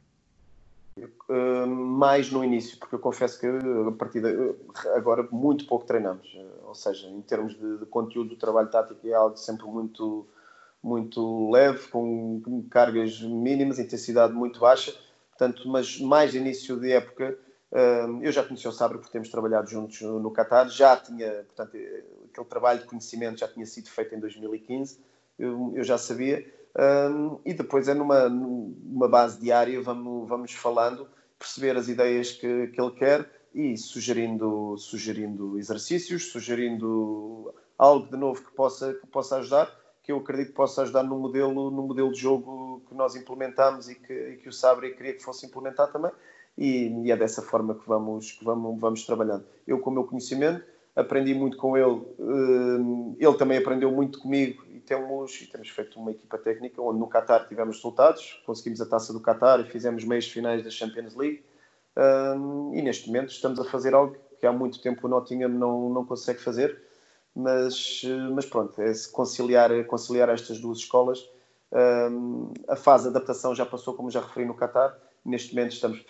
mais no início, porque eu confesso que a partir de, agora muito pouco treinamos, ou seja, em termos de, de conteúdo, do trabalho tático é algo sempre muito muito leve, com cargas mínimas, intensidade muito baixa, portanto, mas mais início de época, hum, eu já conheci o Sabre porque temos trabalhado juntos no Qatar, já tinha, portanto, aquele trabalho de conhecimento já tinha sido feito em 2015, eu, eu já sabia, hum, e depois é numa, numa base diária, vamos, vamos falando, perceber as ideias que, que ele quer e sugerindo, sugerindo exercícios, sugerindo algo de novo que possa, que possa ajudar que eu acredito que possa ajudar no modelo, no modelo de jogo que nós implementamos e que, e que o Sabre queria que fosse implementado também. E, e, é dessa forma que vamos, que vamos, vamos trabalhando. Eu, com o meu conhecimento, aprendi muito com ele, eh, ele também aprendeu muito comigo e temos, e temos feito uma equipa técnica onde no Qatar tivemos resultados, conseguimos a taça do Qatar e fizemos meios finais da Champions League. Eh, e neste momento estamos a fazer algo que há muito tempo o Nottingham não, não consegue fazer, mas, mas pronto, é conciliar, conciliar estas duas escolas. Um, a fase de adaptação já passou, como já referi no Qatar. Neste momento estamos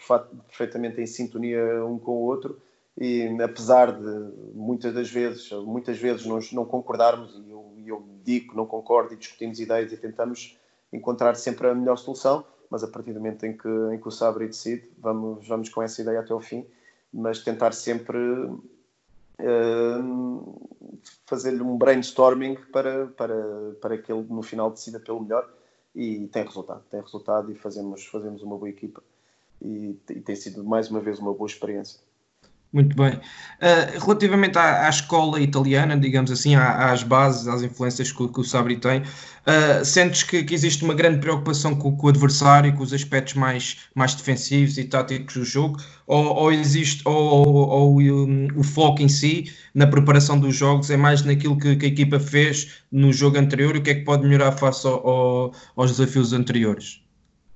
perfeitamente em sintonia um com o outro e apesar de muitas das vezes, muitas vezes nós não concordarmos e eu, eu digo que não concordo e discutimos ideias e tentamos encontrar sempre a melhor solução, mas a partir do momento em que, em que o Sabre decide, vamos, vamos com essa ideia até ao fim, mas tentar sempre fazer-lhe um brainstorming para, para, para que ele no final decida pelo melhor e tem resultado, tem resultado e fazemos, fazemos uma boa equipa e, e tem sido mais uma vez uma boa experiência. Muito bem. Uh, relativamente à, à, escola italiana, digamos assim, à, às bases, às influências que, que o Sabri tem, uh, sentes que, que, existe uma grande preocupação com, com, o adversário, com os aspectos mais, mais defensivos e táticos do jogo, ou, ou existe, ou, ou, ou um, o foco em si, na preparação dos jogos, é mais naquilo que, que a equipa fez no jogo anterior e o que é que pode melhorar face ao, aos desafios anteriores?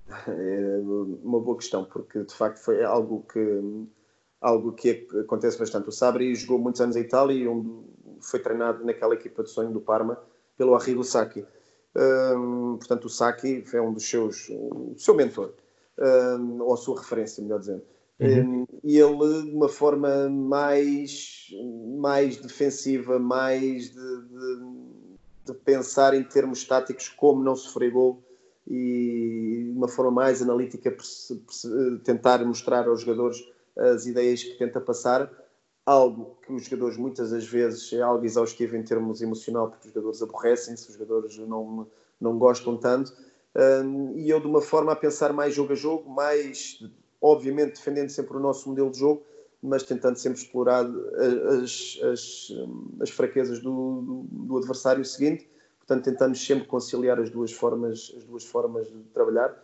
É uma boa questão, porque de facto foi algo que algo que acontece bastante. O Sabri jogou muitos anos em Itália e foi treinado naquela equipa de sonho do Parma pelo Arrigo Sacchi. Portanto, o Sacchi é um dos seus, o seu mentor, ou a sua referência, melhor dizendo. Uhum. e ele, de uma forma mais, mais defensiva, mais de, de, de pensar em termos táticos, como não sofrer gol, e de uma forma mais analítica, tentar mostrar aos jogadores as ideias que tenta passar, algo que os jogadores muitas das vezes é algo exaustivo em termos emocional, porque os jogadores aborrecem-se, os jogadores não, não gostam tanto, um, e eu de uma forma a pensar mais jogo a jogo, mais, obviamente, defendendo sempre o nosso modelo de jogo, mas tentando sempre explorar as, as, as fraquezas do, do, do, adversário seguinte, portanto tentamos sempre conciliar as duas formas, as duas formas de trabalhar,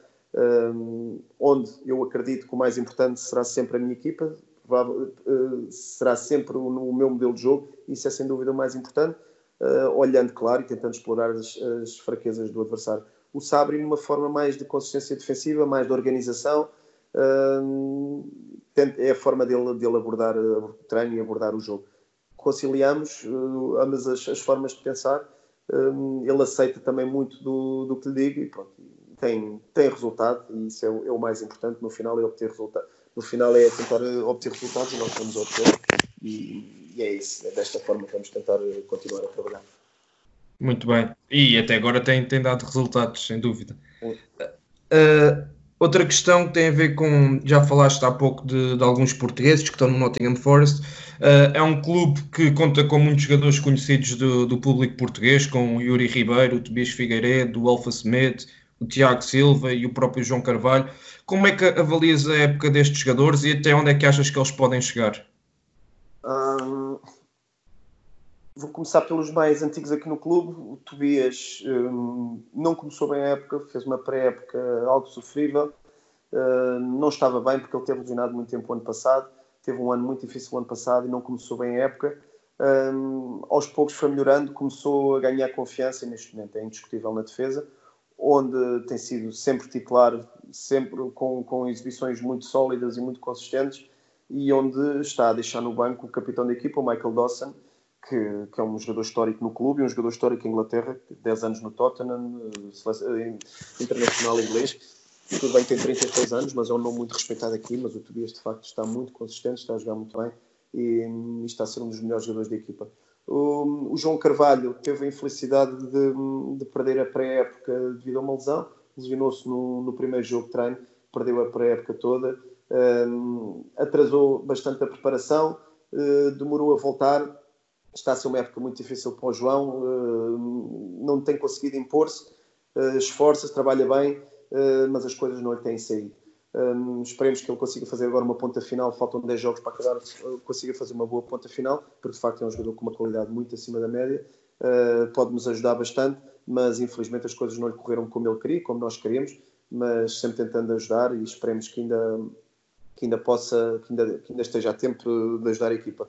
onde eu acredito que o mais importante será sempre a minha equipa, uh, será sempre o, meu modelo de jogo, isso é sem dúvida o mais importante, uh, olhando, claro, e tentando explorar as, as, fraquezas do adversário. O Sabri, numa forma mais de consistência defensiva, mais de organização, é a forma dele, dele abordar o treino e abordar o jogo. Conciliamos ambas as, as, formas de pensar, ele aceita também muito do, do que lhe digo e pronto tem, tem resultado e isso é o, é o mais importante. No final é obter resultado. No final é tentar obter resultados e nós vamos obter. E, e é isso. É desta forma que vamos tentar continuar a trabalhar. Muito bem. E até agora tem, tem dado resultados, sem dúvida. Uh, outra questão que tem a ver com. Já falaste há pouco de, de alguns portugueses que estão no Nottingham Forest. Uh, é um clube que conta com muitos jogadores conhecidos do, do público português, com o Yuri Ribeiro, o Tobias Figueiredo, o Alfa Semedo, o Tiago Silva e o próprio João Carvalho. Como é que avalias a época destes jogadores e até onde é que achas que eles podem chegar? Vou começar pelos mais antigos aqui no clube. O Tobias hum, não começou bem a época, fez uma pré-época algo sofrível. Hum, não estava bem porque ele teve lesionado muito tempo o ano passado. Teve um ano muito difícil o ano passado e não começou bem a época. um, aos poucos foi melhorando, começou a ganhar confiança e neste momento é indiscutível na defesa, onde tem sido sempre titular, sempre com, com exibições muito sólidas e muito consistentes, e onde está a deixar no banco o capitão da equipa, o Michael Dawson, que, que, é um jogador histórico no clube um jogador histórico em Inglaterra, 10 anos no Tottenham, eh, internacional inglês. Tudo bem, tem 36 anos, mas é um nome muito respeitado aqui. Mas o Tobias, de facto, está muito consistente, está a jogar muito bem e, e está a ser um dos melhores jogadores da equipa. O, João Carvalho teve a infelicidade de, de perder a pré-época devido a uma lesão, lesionou-se no, no, primeiro jogo de treino, perdeu a pré-época toda, um, atrasou bastante a preparação, uh, demorou a voltar. Está a ser uma época muito difícil para o João, uh, não tem conseguido impor-se, uh, esforça-se, trabalha bem, mas as coisas não lhe têm saído. Um, esperemos que ele consiga fazer agora uma ponta final. Faltam 10 jogos para acabar, consiga fazer uma boa ponta final, porque de facto é um jogador com uma qualidade muito acima da média. Uh, pode nos ajudar bastante, mas infelizmente as coisas não lhe correram como ele queria, como nós queríamos. Mas sempre tentando ajudar e esperemos que ainda, que ainda possa, que ainda, que ainda esteja a tempo de ajudar a equipa.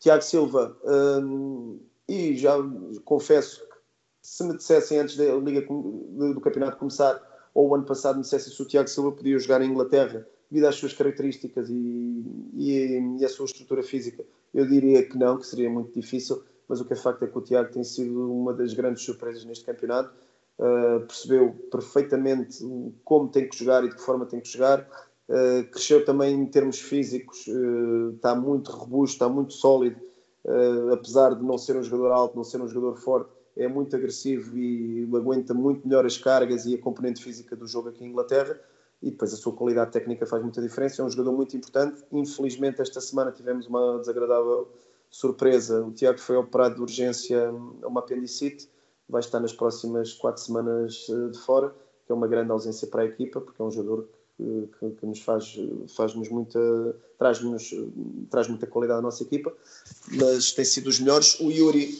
Tiago Silva, um, e já confesso que se me dissessem antes da Liga do Campeonato começar ou o ano passado me dissessem se o Tiago Silva podia jogar em Inglaterra devido às suas características e, e, e à sua estrutura física, eu diria que não, que seria muito difícil, mas o que é facto é que o Tiago tem sido uma das grandes surpresas neste campeonato, uh, percebeu perfeitamente como tem que jogar e de que forma tem que jogar, uh, cresceu também em termos físicos, uh, está muito robusto, está muito sólido, apesar de não ser um jogador alto, não ser um jogador forte, é muito agressivo e aguenta muito melhor as cargas e a componente física do jogo aqui em Inglaterra. E depois a sua qualidade técnica faz muita diferença. É um jogador muito importante. Infelizmente, esta semana tivemos uma desagradável surpresa. O Tiago foi operado de urgência a uma apendicite. Vai estar nas próximas quatro semanas eh, de fora, que é uma grande ausência para a equipa, porque é um jogador que, que, que nos faz, faz-nos muita, traz-nos, traz muita qualidade à nossa equipa, mas tem sido os melhores. O Yuri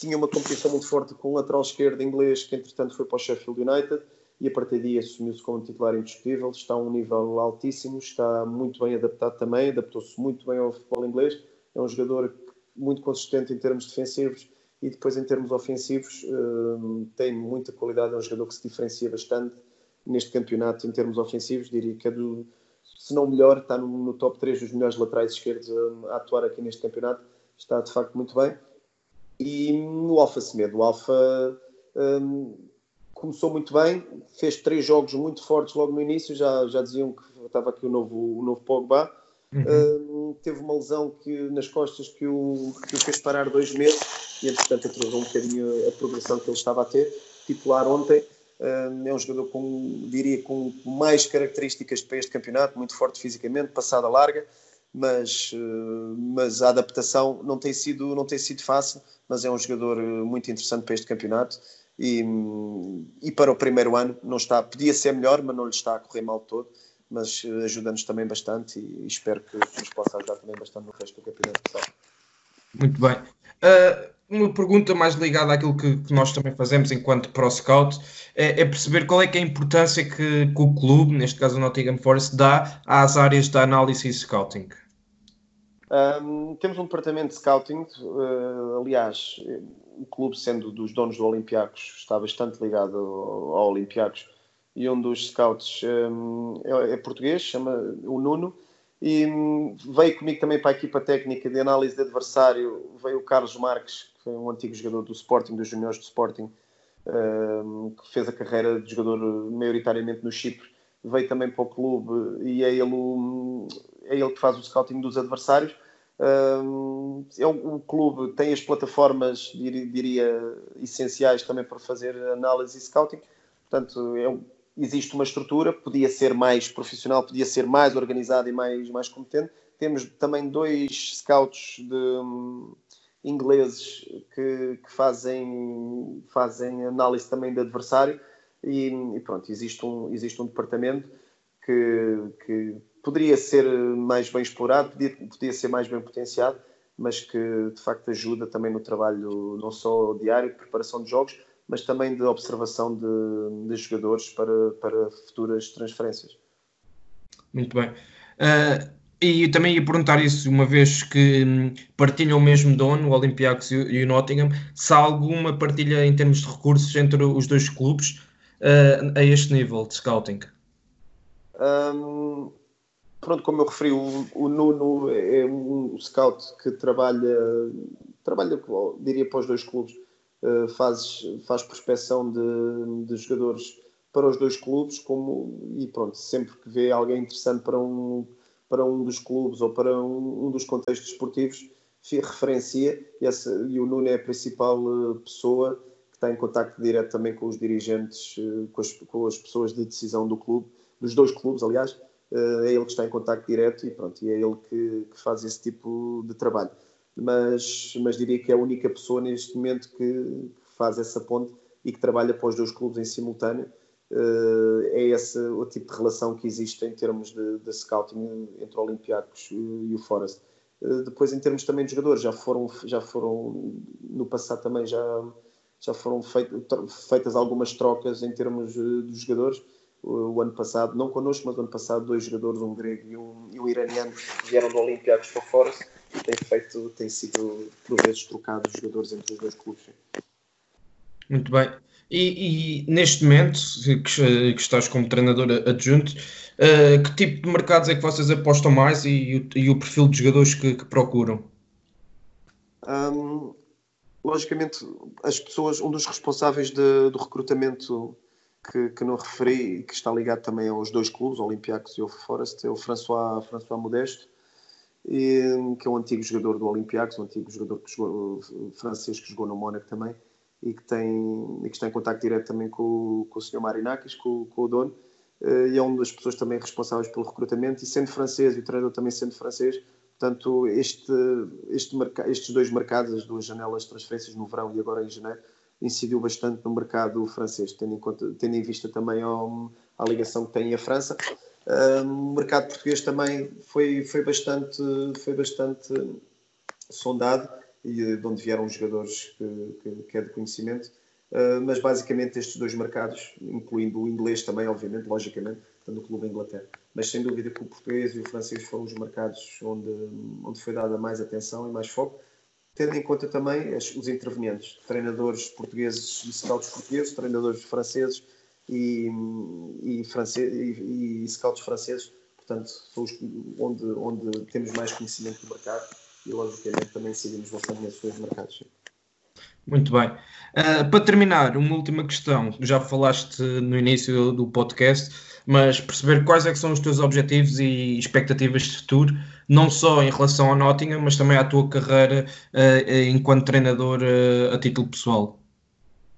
tinha uma competição muito forte com o lateral esquerdo inglês, que entretanto foi para o Sheffield United, e a partir daí assumiu-se como titular indiscutível, está a um nível altíssimo, está muito bem adaptado também, adaptou-se muito bem ao futebol inglês, é um jogador muito consistente em termos defensivos e depois em termos ofensivos hum, tem muita qualidade, é um jogador que se diferencia bastante neste campeonato em termos ofensivos, diria que é do, se não melhor, está no, top 3 dos melhores laterais esquerdos a atuar aqui neste campeonato, está de facto muito bem e o Alfa Semedo, o Alfa um, começou muito bem, fez três jogos muito fortes logo no início, já, já diziam que estava aqui o novo, o novo Pogba. Uhum. Um, teve uma lesão que, nas costas que o, que o fez parar dois meses e, entretanto, atrasou um bocadinho a progressão que ele estava a ter. Titular ontem, um, é um jogador com, diria, com mais características para este campeonato, muito forte fisicamente, passada larga, mas, uh, mas a adaptação não tem, sido, não tem sido fácil mas é um jogador eh, muito interessante para este campeonato e, e para o primeiro ano não está, podia ser melhor, mas não lhe está a correr mal todo, mas eh, ajuda-nos também bastante e, espero que nos possa ajudar também bastante no resto do campeonato. Muito bem. Uh, uma pergunta mais ligada àquilo que, que, nós também fazemos enquanto Pro Scout é, é perceber qual é, é a importância que, que, o clube, neste caso o Nottingham Forest, dá às áreas da análise e scouting. Um, temos um departamento de scouting, uh, aliás, o clube, sendo dos donos do Olympiacos, está bastante ligado ao, ao Olympiacos e um dos scouts um, é, é, português, chama o Nuno, e um, veio comigo também para a equipa técnica de análise de adversário, veio o Carlos Marques, que foi um antigo jogador do Sporting, dos juniores do Sporting, que fez a carreira de jogador maioritariamente no Chipre, veio também para o clube e é ele o, é ele que faz o scouting dos adversários. É o clube tem as plataformas, diria, essenciais também para fazer análise e scouting. Portanto, é existe uma estrutura, podia ser mais profissional, podia ser mais organizada e mais, mais competente. Temos também dois scouts de, um, ingleses que, que, fazem, fazem análise também de adversário e, e, pronto, existe um, existe um departamento que, que poderia ser mais bem explorado, podia, podia ser mais bem potenciado, mas que de facto ajuda também no trabalho não só diário preparação de jogos, mas também de observação de, de jogadores para, para futuras transferências. Muito bem. Uh, E também ia perguntar isso, uma vez que hum, partilham o mesmo dono, o Olympiacos e o Nottingham, se há alguma partilha em termos de recursos entre os dois clubes uh, a este nível de scouting? Um, pronto, como eu referi, o, o, Nuno é um scout que trabalha, trabalha diria, para os dois clubes, uh, faz, faz prospecção de, de jogadores para os dois clubes, como, e pronto, sempre que vê alguém interessante para um para um dos clubes ou para um, um dos contextos esportivos, referencia e, essa, e, o Nuno é a principal uh, pessoa que está em contato direto também com os dirigentes, uh, com, as, com, as, pessoas de decisão do clube, dos dois clubes, aliás, é ele que está em contato direto e pronto, e é ele que, que, faz esse tipo de trabalho. Mas, mas diria que é a única pessoa neste momento que, faz essa ponte e que trabalha para os dois clubes em simultâneo eh, é esse o tipo de relação que existe em termos de, de scouting entre o Olympiacos e o Forest. Eh, depois, em termos também de jogadores, já foram, já foram no passado também já, já foram feitas algumas trocas em termos eh, dos jogadores. O ano passado, não connosco, mas ano passado, dois jogadores, um grego e um, e um iraniano, vieram do Olympiacos para Forest e tem, feito, tem sido, por vezes, trocados jogadores entre os dois clubes. Muito bem. E, e, neste momento, que, que, estás como treinador adjunto, uh, que tipo de mercados é que vocês apostam mais e, e, e o perfil de jogadores que, que procuram? Um, logicamente, as pessoas, um dos responsáveis de, do recrutamento que, que não referi que está ligado também aos dois clubes, Olympiacos e o Forest, é o François, François Modesto, e, que é um antigo jogador do Olympiacos, um antigo jogador que jogou, francês que jogou no Mónaco também e que, tem, e que está em contato direto também com, com o Sr. Marinakis, com, com o dono, uh, e é uma das pessoas também responsáveis pelo recrutamento, e sendo francês, e o treinador também sendo francês, portanto, este, este estes dois mercados, as duas janelas de transferências no verão e agora em janeiro, incidiu bastante no mercado francês, tendo em, conta, tendo em vista também a ligação que tem a França. Uh, o mercado português também foi, foi, bastante, foi bastante sondado e de onde vieram os jogadores que, que, que é de conhecimento. Uh, mas basicamente estes dois mercados, incluindo o inglês também, obviamente, logicamente, tanto o clube Inglaterra. Mas sem dúvida que o português e o francês foram os mercados onde, onde foi dada mais atenção e mais foco, tendo em conta também os intervenientes, treinadores portugueses e scouts portugueses, treinadores franceses e, e, france, e, e scouts franceses, portanto, são os, onde, onde temos mais conhecimento do mercado e logicamente também seguimos bastante nesses dois mercados. Muito bem. Uh, para terminar, uma última questão. Já falaste no início do podcast, mas perceber quais é são os teus objetivos e expectativas de futuro, não só em relação ao Nottingham, mas também à tua carreira uh, enquanto treinador uh, a título pessoal.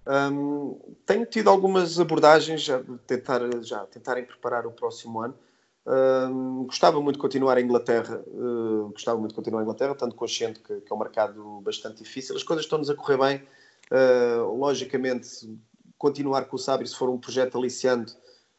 Um, tenho tido algumas abordagens a tentar, já tentarem preparar o próximo ano. Uh, gostava muito de continuar em Inglaterra, uh, gostava muito de continuar em Inglaterra, tanto consciente que, que, é um mercado bastante difícil. As coisas estão-nos a correr bem. Logicamente, continuar com o Sabri, se for um projeto aliciante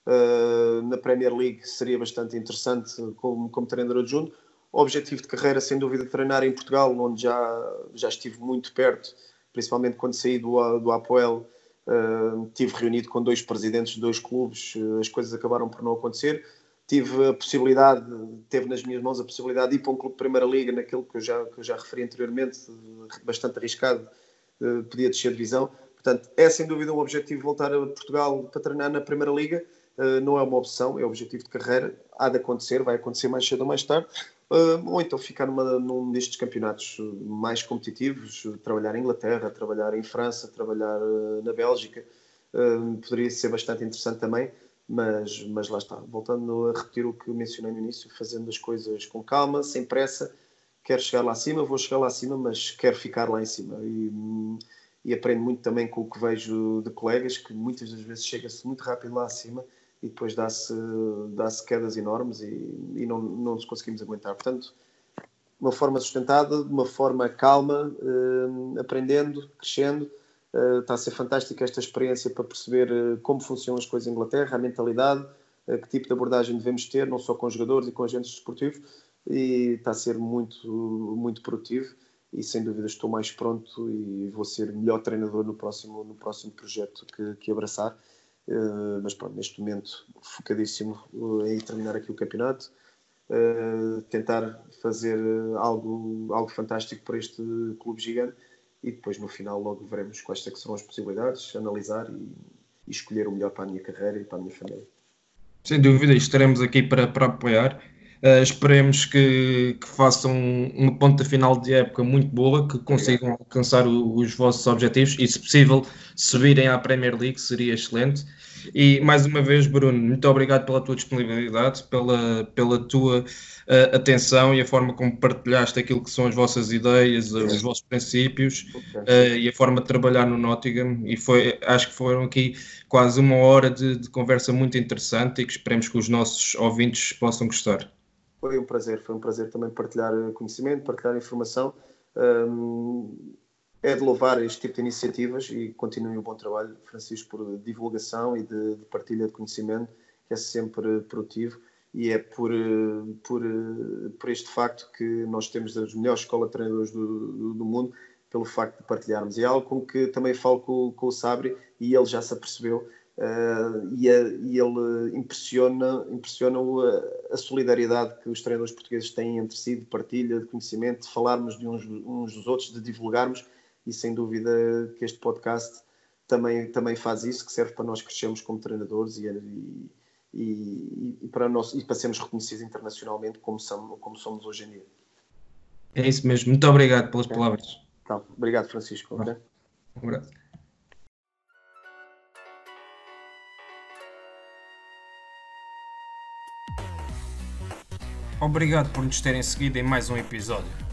ah, na Premier League, seria bastante interessante como, como treinador adjunto. Objetivo de carreira, sem dúvida, treinar em Portugal, onde já, já estive muito perto, principalmente quando saí do, do Apoel. Uh, tive reunido com dois presidentes de dois clubes, as coisas acabaram por não acontecer tive a possibilidade, teve nas minhas mãos a possibilidade de ir para um clube de Primeira Liga, naquilo que eu já, que eu já referi anteriormente, bastante arriscado, eh, podia descer de divisão. Portanto, é sem dúvida um objetivo voltar a Portugal para treinar na Primeira Liga. Eh, não é uma opção, é objetivo de carreira. Há de acontecer, vai acontecer mais cedo ou mais tarde. Eh, ou então ficar numa, num destes campeonatos mais competitivos, trabalhar em Inglaterra, trabalhar em França, trabalhar na Bélgica. Poderia ser bastante interessante também mas, mas lá está, voltando a repetir o que mencionei no início, fazendo as coisas com calma, sem pressa, quero chegar lá acima, vou chegar lá acima, mas quero ficar lá em cima. E, e aprendo muito também com o que vejo de colegas, que muitas das vezes chega-se muito rápido lá acima e depois dá-se dá, quedas enormes e, e não, não nos conseguimos aguentar. Portanto, de uma forma sustentada, de uma forma calma, eh, aprendendo, crescendo, Uh, está a ser fantástica esta experiência para perceber uh, como funcionam as coisas em Inglaterra, a mentalidade, que tipo de abordagem devemos ter, não só com jogadores e com agentes desportivos, e está a ser muito, muito produtivo. E sem dúvida estou mais pronto e vou ser melhor treinador no próximo, no próximo projeto que, que abraçar. Mas pronto, neste momento focadíssimo em terminar aqui o campeonato, uh, tentar fazer algo, algo fantástico para este clube gigante e depois no final logo veremos quais é serão as possibilidades, analisar e, e escolher o melhor para a minha carreira e para a minha família. Sem dúvida, estaremos aqui para, para apoiar. Uh, esperemos que, que, façam uma ponta final de época muito boa, que consigam alcançar o, os vossos objetivos e, se possível, subirem à Premier League, seria excelente. E mais uma vez, Bruno, muito obrigado pela tua disponibilidade, pela, pela tua uh, atenção e a forma como partilhaste aquilo que são as vossas ideias, os vossos princípios uh, e a forma de trabalhar no Nottingham. E foi, acho que foram aqui quase uma hora de, de conversa muito interessante e que esperemos que os nossos ouvintes possam gostar. Foi um prazer, foi um prazer também partilhar conhecimento, partilhar informação. Um, é de louvar este tipo de iniciativas e continuem o bom trabalho, Francisco, por divulgação e de, de partilha de conhecimento, que é sempre produtivo e é por, por, por este facto que nós temos as melhores escolas de treinadores do, do, do, mundo, pelo facto de partilharmos. E é algo com que também falo com, com o Sabri e ele já se apercebeu Uh, e, a, e, ele impressiona, impressiona a, a, solidariedade que os treinadores portugueses têm entre si, de partilha, de conhecimento, de falarmos de uns, uns dos outros, de divulgarmos, e sem dúvida que este podcast também, também faz isso, que serve para nós crescermos como treinadores e, e, e, e para, nós, e para sermos reconhecidos internacionalmente como somos, como somos hoje em dia. É isso mesmo. Muito obrigado pelas palavras. Então, obrigado, Francisco. Okay? Um abraço. Obrigado por nos terem seguido em mais um episódio.